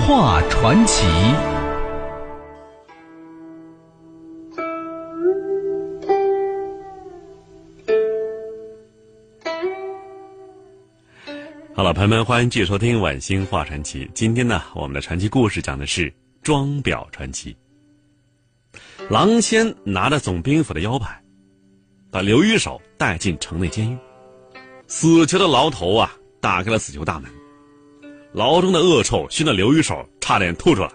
画传奇。好了，朋友们，欢迎继续收听《晚星画传奇》。今天呢，我们的传奇故事讲的是装裱传奇。狼仙拿着总兵府的腰牌，把刘一手带进城内监狱。死囚的牢头啊，打开了死囚大门。牢中的恶臭熏得刘一手差点吐出来。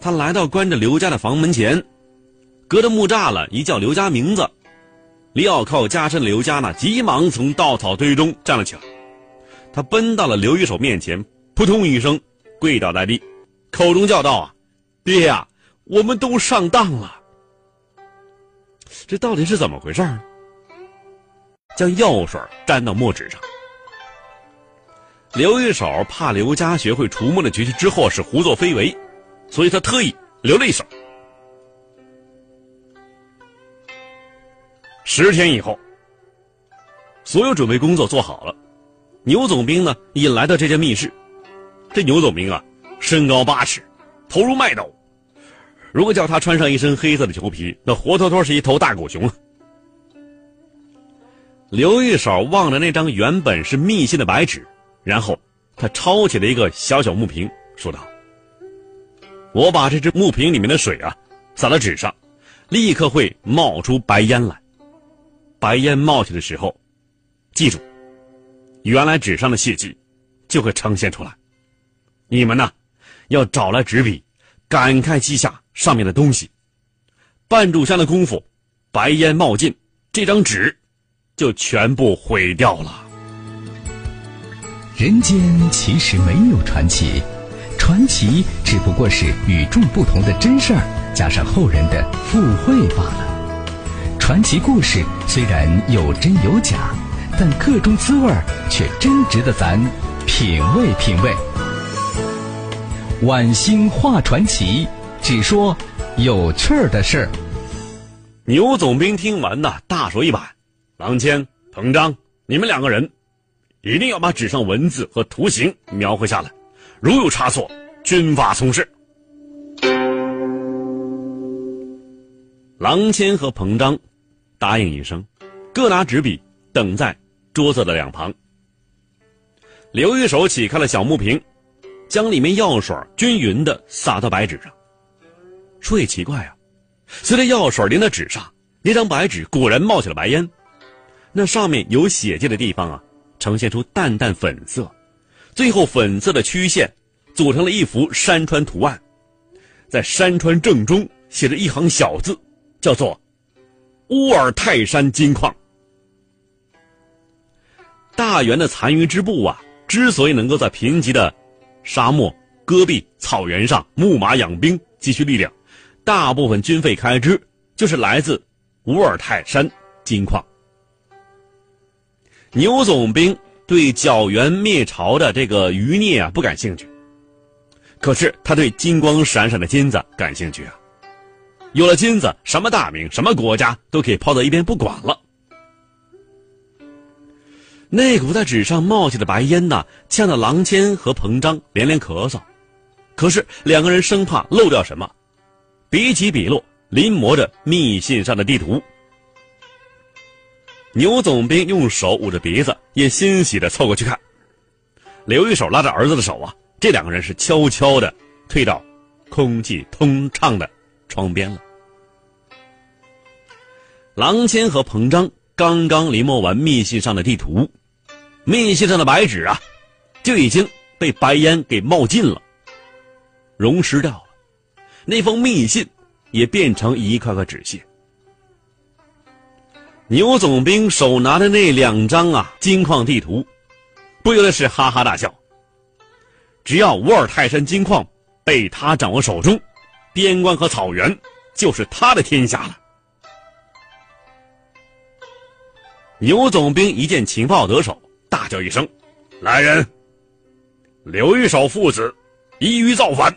他来到关着刘家的房门前，隔着木栅栏一叫刘家名字，镣铐加身的刘家呢，急忙从稻草堆中站了起来。他奔到了刘一手面前，扑通一声跪倒在地，口中叫道：“啊，爹呀，我们都上当了。这到底是怎么回事？”将药水沾到墨纸上。刘一手怕刘家学会除魔的绝技之后是胡作非为，所以他特意留了一手。十天以后，所有准备工作做好了，牛总兵呢也来到这间密室。这牛总兵啊，身高八尺，头如麦斗，如果叫他穿上一身黑色的裘皮，那活脱脱是一头大狗熊！刘一手望着那张原本是密信的白纸。然后，他抄起了一个小小木瓶，说道：“我把这只木瓶里面的水啊，洒到纸上，立刻会冒出白烟来。白烟冒起的时候，记住，原来纸上的血迹就会呈现出来。你们呢，要找来纸笔，赶快记下上面的东西。半炷香的功夫，白烟冒尽，这张纸就全部毁掉了。”人间其实没有传奇，传奇只不过是与众不同的真事儿加上后人的附会罢了。传奇故事虽然有真有假，但各中滋味儿却真值得咱品味品味。晚星画传奇，只说有趣儿的事儿。牛总兵听完呐，大手一摆：“郎谦、彭章，你们两个人。”一定要把纸上文字和图形描绘下来，如有差错，军法从事。郎谦和彭章答应一声，各拿纸笔，等在桌子的两旁。刘一手启开了小木瓶，将里面药水均匀的洒到白纸上。说也奇怪啊，随着药水淋到纸上，那张白纸果然冒起了白烟，那上面有血迹的地方啊。呈现出淡淡粉色，最后粉色的曲线组成了一幅山川图案，在山川正中写着一行小字，叫做“乌尔泰山金矿”。大元的残余支部啊，之所以能够在贫瘠的沙漠、戈壁、草原上牧马养兵积蓄力量，大部分军费开支就是来自乌尔泰山金矿。牛总兵对剿元灭朝的这个余孽啊不感兴趣，可是他对金光闪闪的金子感兴趣啊。有了金子，什么大名、什么国家都可以抛到一边不管了。那股在纸上冒起的白烟呐，呛得郎谦和彭章连连咳嗽。可是两个人生怕漏掉什么，笔起笔落，临摹着密信上的地图。牛总兵用手捂着鼻子，也欣喜的凑过去看。刘一手拉着儿子的手啊，这两个人是悄悄的退到空气通畅的窗边了。郎谦和彭章刚刚临摹完密信上的地图，密信上的白纸啊，就已经被白烟给冒尽了，溶失掉了，那封密信也变成一块块纸屑。牛总兵手拿的那两张啊金矿地图，不由得是哈哈大笑。只要乌尔泰山金矿被他掌握手中，边关和草原就是他的天下了。牛总兵一见情报得手，大叫一声：“来人！刘一手父子一于造反，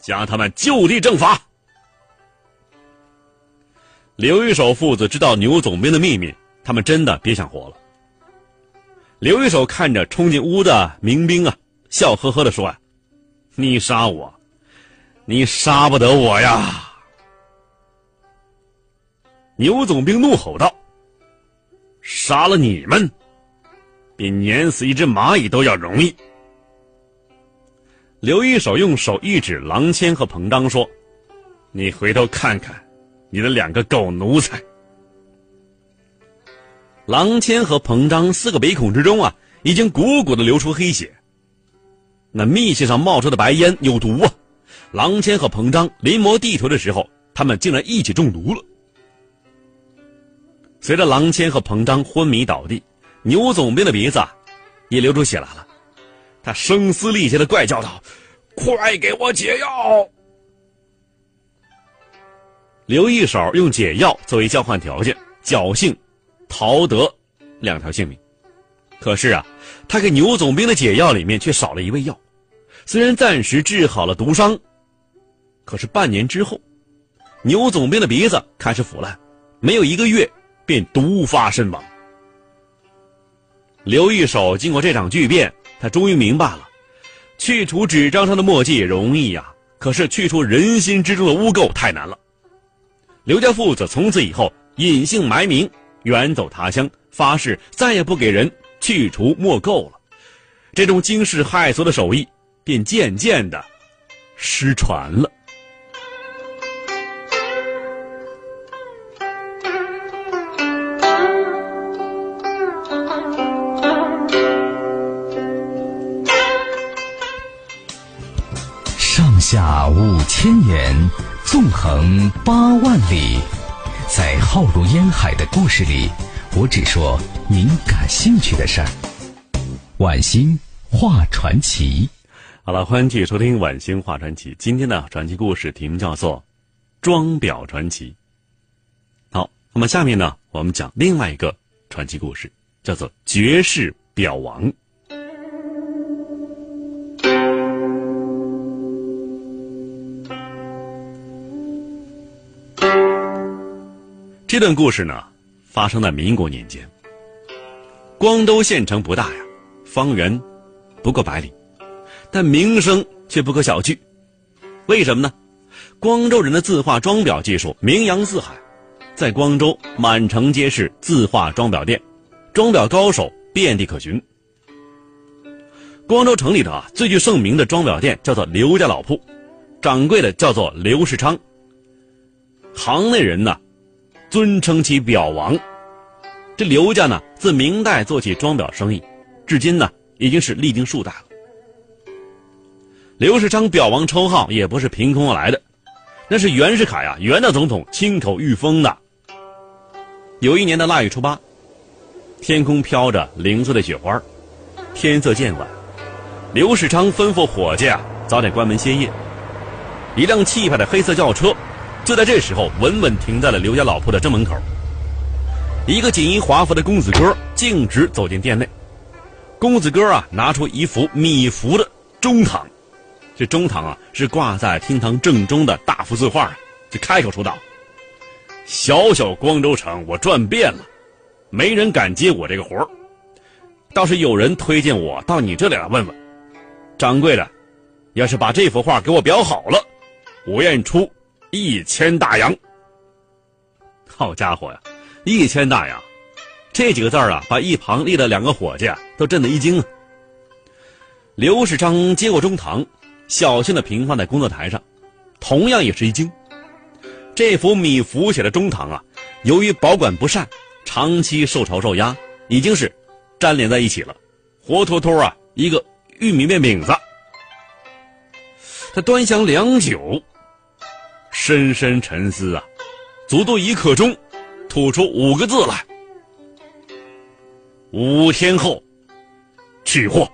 将他们就地正法。”刘一手父子知道牛总兵的秘密，他们真的别想活了。刘一手看着冲进屋的民兵啊，笑呵呵的说：“啊，你杀我，你杀不得我呀！”牛总兵怒吼道。杀了你们，比碾死一只蚂蚁都要容易。刘一手用手一指郎谦和彭章，说：“你回头看看，你的两个狗奴才。”郎谦和彭章四个鼻孔之中啊，已经鼓鼓的流出黑血。那密信上冒出的白烟有毒啊！郎谦和彭章临摹地图的时候，他们竟然一起中毒了。随着郎谦和彭章昏迷倒地，牛总兵的鼻子也流出血来了。他声嘶力竭的怪叫道：“快给我解药！”刘一手用解药作为交换条件，侥幸逃得两条性命。可是啊，他给牛总兵的解药里面却少了一味药。虽然暂时治好了毒伤，可是半年之后，牛总兵的鼻子开始腐烂，没有一个月。便毒发身亡。刘一手经过这场巨变，他终于明白了：去除纸张上的墨迹容易呀，可是去除人心之中的污垢太难了。刘家父子从此以后隐姓埋名，远走他乡，发誓再也不给人去除墨垢了。这种惊世骇俗的手艺便渐渐的失传了。上下五千年，纵横八万里，在浩如烟海的故事里，我只说您感兴趣的事儿。晚星画传奇，好了，欢迎继续收听晚星画传奇。今天的传奇故事题目叫做《装裱传奇》。好，那么下面呢，我们讲另外一个传奇故事，叫做《绝世表王》。这段故事呢，发生在民国年间。光州县城不大呀，方圆不过百里，但名声却不可小觑。为什么呢？光州人的字画装裱技术名扬四海，在光州满城皆是字画装裱店，装裱高手遍地可寻。光州城里头啊，最具盛名的装裱店叫做刘家老铺，掌柜的叫做刘世昌。行内人呢。尊称其表王，这刘家呢，自明代做起装裱生意，至今呢已经是历经数代了。刘世昌表王称号也不是凭空而来的，那是袁世凯呀，袁大总统亲口御封的。有一年的腊月初八，天空飘着零碎的雪花，天色渐晚，刘世昌吩咐伙计啊早点关门歇业。一辆气派的黑色轿车。就在这时候，稳稳停在了刘家老铺的正门口。一个锦衣华服的公子哥径直走进店内。公子哥啊，拿出一幅米芾的中堂，这中堂啊是挂在厅堂正中的大幅字画，就开口说道：“小小光州城，我转遍了，没人敢接我这个活儿，倒是有人推荐我到你这里来问问。掌柜的，要是把这幅画给我裱好了，我愿意出。”一千大洋，好家伙呀！一千大洋，这几个字儿啊，把一旁立的两个伙计啊都震得一惊啊。刘世昌接过中堂，小心的平放在工作台上，同样也是一惊。这幅米芾写的中堂啊，由于保管不善，长期受潮受压，已经是粘连在一起了，活脱脱啊一个玉米面饼子。他端详良久。深深沉思啊，足足一刻钟，吐出五个字来。五天后取货。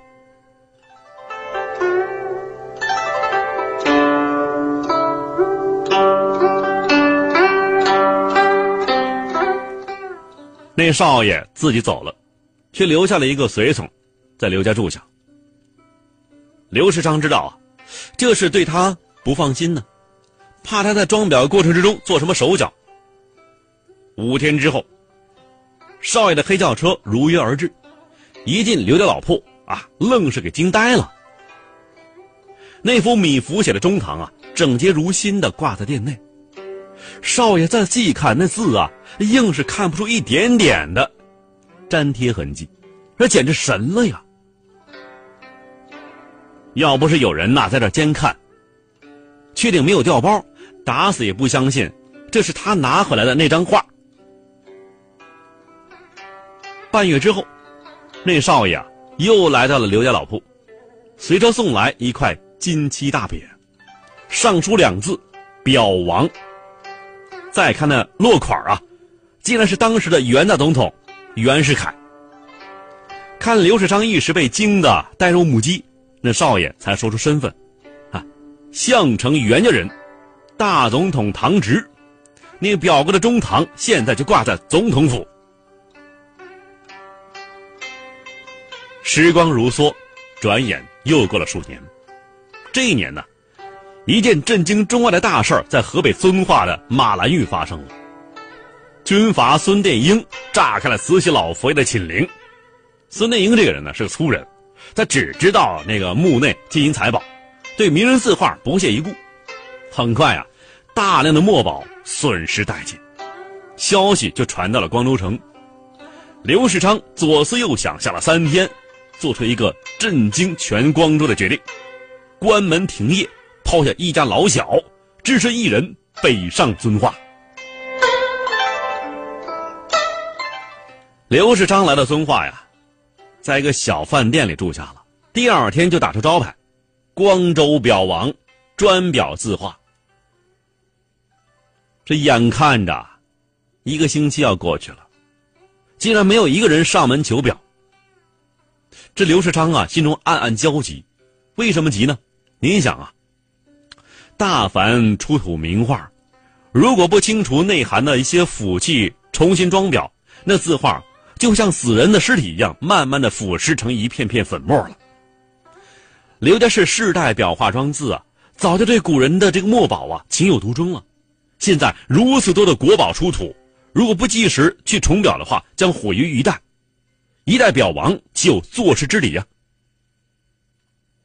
那少爷自己走了，却留下了一个随从在刘家住下。刘世昌知道啊，这是对他不放心呢。怕他在装裱过程之中做什么手脚。五天之后，少爷的黑轿车如约而至，一进刘家老铺啊，愣是给惊呆了。那幅米芾写的中堂啊，整洁如新的挂在店内。少爷再细看那字啊，硬是看不出一点点的粘贴痕迹，这简直神了呀！要不是有人呐在这监看，确定没有掉包，打死也不相信这是他拿回来的那张画。半月之后，那少爷啊又来到了刘家老铺，随车送来一块金漆大匾，上书两字“表王”。再看那落款啊，竟然是当时的袁大总统袁世凯。看刘世昌一时被惊得呆若木鸡，那少爷才说出身份，啊，项城袁家人，大总统堂侄，那个表哥的中堂现在就挂在总统府。时光如梭，转眼又过了数年。这一年呢？一件震惊中外的大事儿在河北遵化的马兰峪发生了。军阀孙殿英炸开了慈禧老佛爷的寝陵。孙殿英这个人呢是个粗人，他只知道那个墓内金银财宝，对名人字画不屑一顾。很快啊，大量的墨宝损失殆尽，消息就传到了光州城。刘世昌左思右想，想了三天，做出一个震惊全光州的决定：关门停业。抛下一家老小，只身一人北上遵化。刘世昌来到遵化呀，在一个小饭店里住下了。第二天就打出招牌：“光州表王，专表字画。”这眼看着一个星期要过去了，竟然没有一个人上门求表。这刘世昌啊，心中暗暗焦急。为什么急呢？您想啊。大凡出土名画，如果不清除内涵的一些腐气，重新装裱，那字画就像死人的尸体一样，慢慢的腐蚀成一片片粉末了。刘家是世代裱画装字啊，早就对古人的这个墨宝啊情有独钟了。现在如此多的国宝出土，如果不及时去重裱的话，将毁于一旦。一代表王岂有坐视之理呀？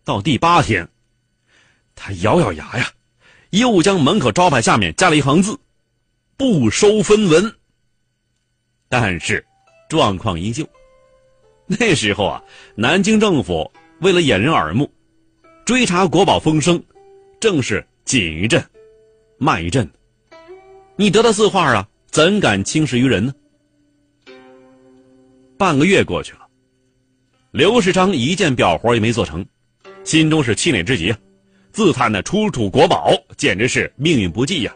到第八天，他咬咬牙呀。又将门口招牌下面加了一行字：“不收分文。”但是，状况依旧。那时候啊，南京政府为了掩人耳目，追查国宝风声，正是紧一阵，慢一阵。你得到字画啊，怎敢轻视于人呢？半个月过去了，刘世昌一件表活也没做成，心中是气馁之极啊。自叹那出土国宝简直是命运不济呀！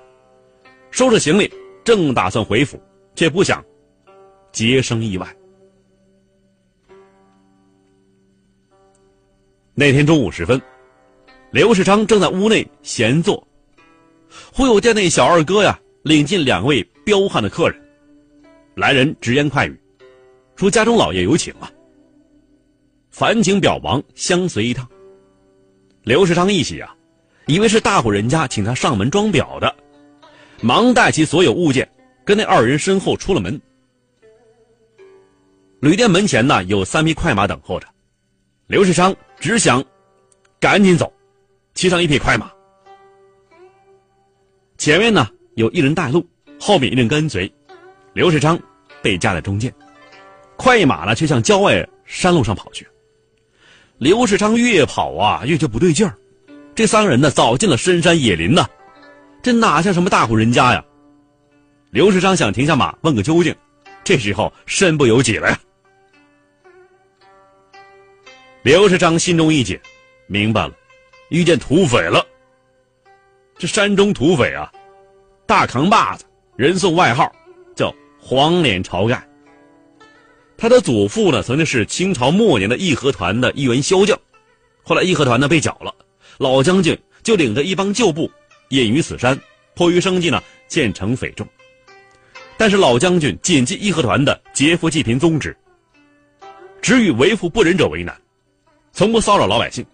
收拾行李，正打算回府，却不想结生意外。那天中午时分，刘世昌正在屋内闲坐，忽有店内小二哥呀领进两位彪悍的客人。来人直言快语，说家中老爷有请啊，烦请表王相随一趟。刘世昌一喜啊，以为是大户人家请他上门装裱的，忙带起所有物件，跟那二人身后出了门。旅店门前呢有三匹快马等候着，刘世昌只想赶紧走，骑上一匹快马。前面呢有一人带路，后面一人跟随，刘世昌被夹在中间，快马呢却向郊外山路上跑去。刘世昌越跑啊，越觉不对劲儿。这三个人呢，早进了深山野林呐，这哪像什么大户人家呀？刘世昌想停下马问个究竟，这时候身不由己了呀。刘世昌心中一紧，明白了，遇见土匪了。这山中土匪啊，大扛把子，人送外号叫“黄脸晁盖”。他的祖父呢，曾经是清朝末年的义和团的一员骁将，后来义和团呢被剿了，老将军就领着一帮旧部隐于此山，迫于生计呢，建成匪众。但是老将军谨记义和团的劫富济贫宗旨，只与为富不仁者为难，从不骚扰老百姓。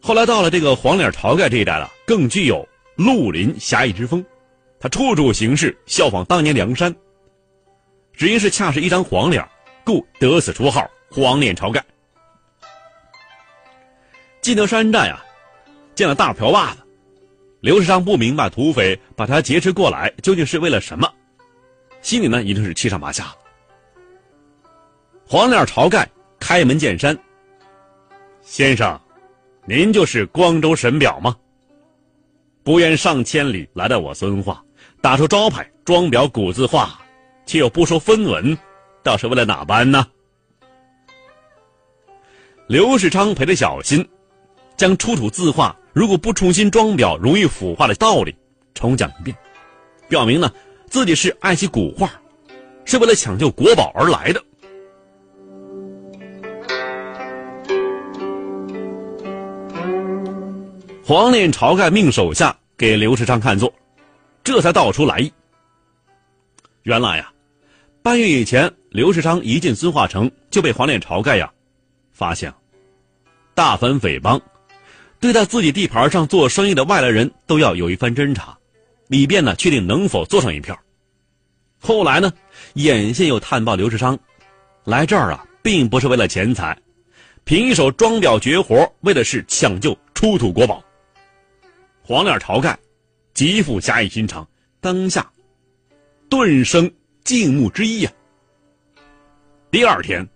后来到了这个黄脸晁盖这一代了，更具有绿林侠义之风，他处处行事效仿当年梁山。只因是恰是一张黄脸，故得此绰号“黄脸晁盖”。进得山寨啊，见了大瓢把子，刘世昌不明白土匪把他劫持过来究竟是为了什么，心里呢已经是七上八下。黄脸晁盖开门见山：“先生。”您就是光州神表吗？不愿上千里来到我孙化，打出招牌装裱古字画，却又不收分文，倒是为了哪般呢？刘世昌陪着小心，将出土字画如果不重新装裱容易腐化的道理重讲一遍，表明呢自己是爱惜古画，是为了抢救国宝而来的。黄脸晁盖命手下给刘世昌看座，这才道出来意。原来呀，半月以前，刘世昌一进孙化城就被黄脸晁盖呀发现，大反匪帮，对待自己地盘上做生意的外来人都要有一番侦查，以便呢确定能否做上一票。后来呢，眼线又探报刘世昌，来这儿啊，并不是为了钱财，凭一手装裱绝活，为的是抢救出土国宝。黄脸晁盖极富侠义心肠，当下顿生敬慕之意呀。第二天，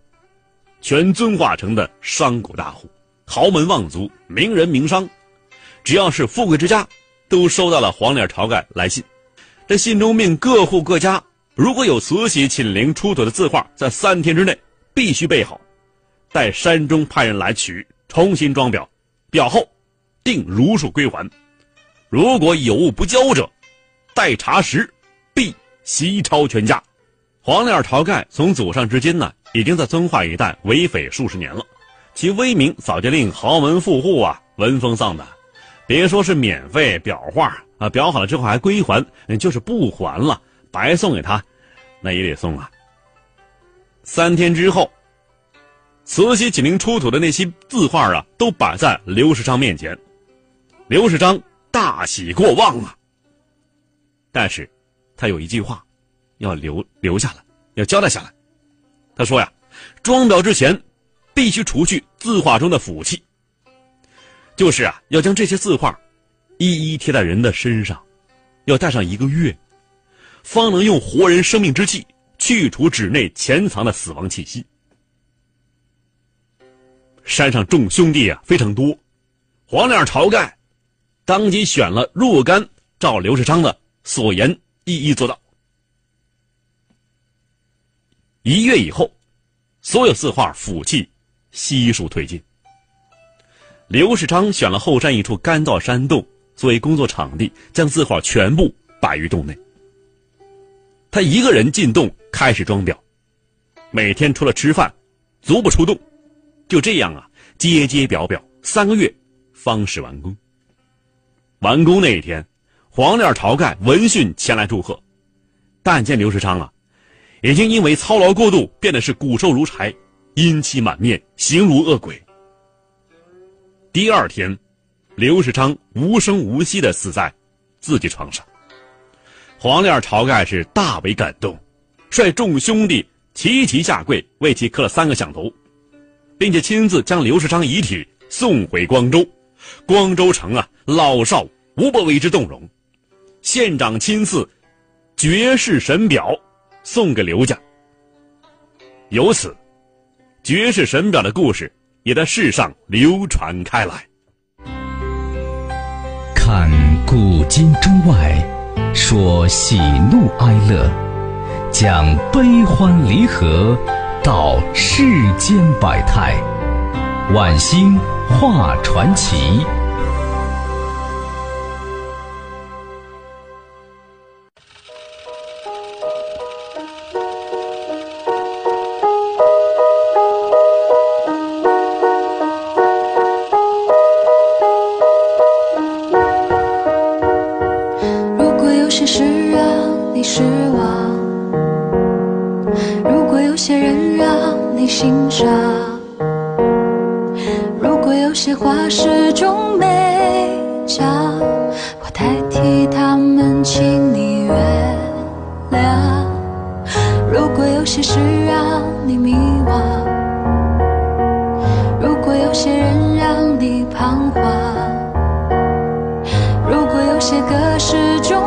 全遵化城的商贾大户、豪门望族、名人名商，只要是富贵之家，都收到了黄脸晁盖来信。这信中命各户各家，如果有慈禧亲临出土的字画，在三天之内必须备好，待山中派人来取，重新装裱，裱后定如数归还。如果有物不交者，待查实，必袭抄全家。黄脸晁盖从祖上至今呢，已经在遵化一带为匪数十年了，其威名早就令豪门富户啊闻风丧胆。别说是免费裱画啊，裱好了之后还归还，就是不还了，白送给他，那也得送啊。三天之后，慈禧紧临出土的那些字画啊，都摆在刘世昌面前，刘世昌。大喜过望啊！但是，他有一句话，要留留下来，要交代下来。他说呀，装裱之前，必须除去字画中的腐气，就是啊，要将这些字画，一一贴在人的身上，要戴上一个月，方能用活人生命之气去除纸内潜藏的死亡气息。山上众兄弟啊非常多，黄脸晁盖。当即选了若干，照刘世昌的所言一一做到。一月以后，所有字画腐气悉数推进。刘世昌选了后山一处干燥山洞作为工作场地，将字画全部摆于洞内。他一个人进洞开始装裱，每天除了吃饭，足不出洞。就这样啊，接接表表，三个月方始完工。完工那一天，黄脸晁盖闻讯前来祝贺，但见刘世昌啊，已经因为操劳过度，变得是骨瘦如柴，阴气满面，形如恶鬼。第二天，刘世昌无声无息的死在自己床上。黄脸晁盖是大为感动，率众兄弟齐齐下跪为其磕了三个响头，并且亲自将刘世昌遗体送回光州。光州城啊，老少无不为之动容。县长亲赐绝世神表送给刘家，由此绝世神表的故事也在世上流传开来。看古今中外，说喜怒哀乐，讲悲欢离合，道世间百态，晚星。画传奇。如果有些事让你迷惘，如果有些人让你彷徨，如果有些歌是终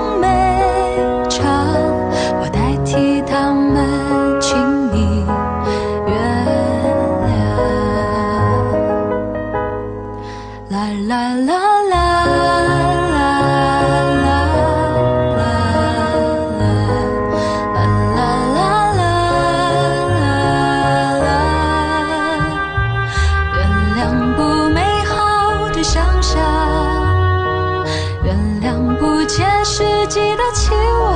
你得起我。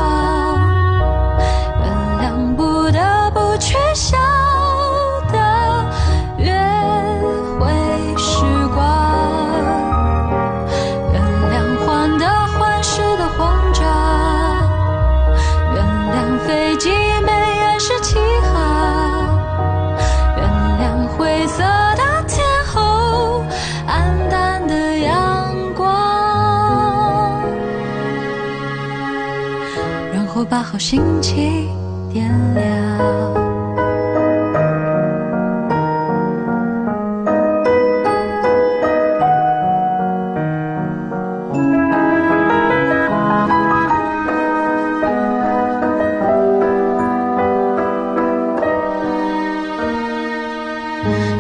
后把心情点亮。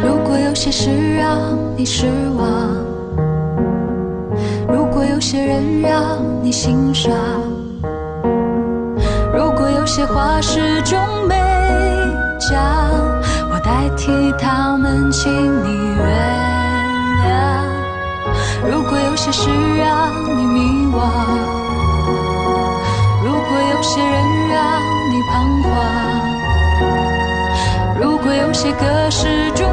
如果有些事让你失望，如果有些人让你欣赏，始终没讲，我代替他们，请你原谅。如果有些事让你迷惘，如果有些人让你彷徨。如果有些歌始终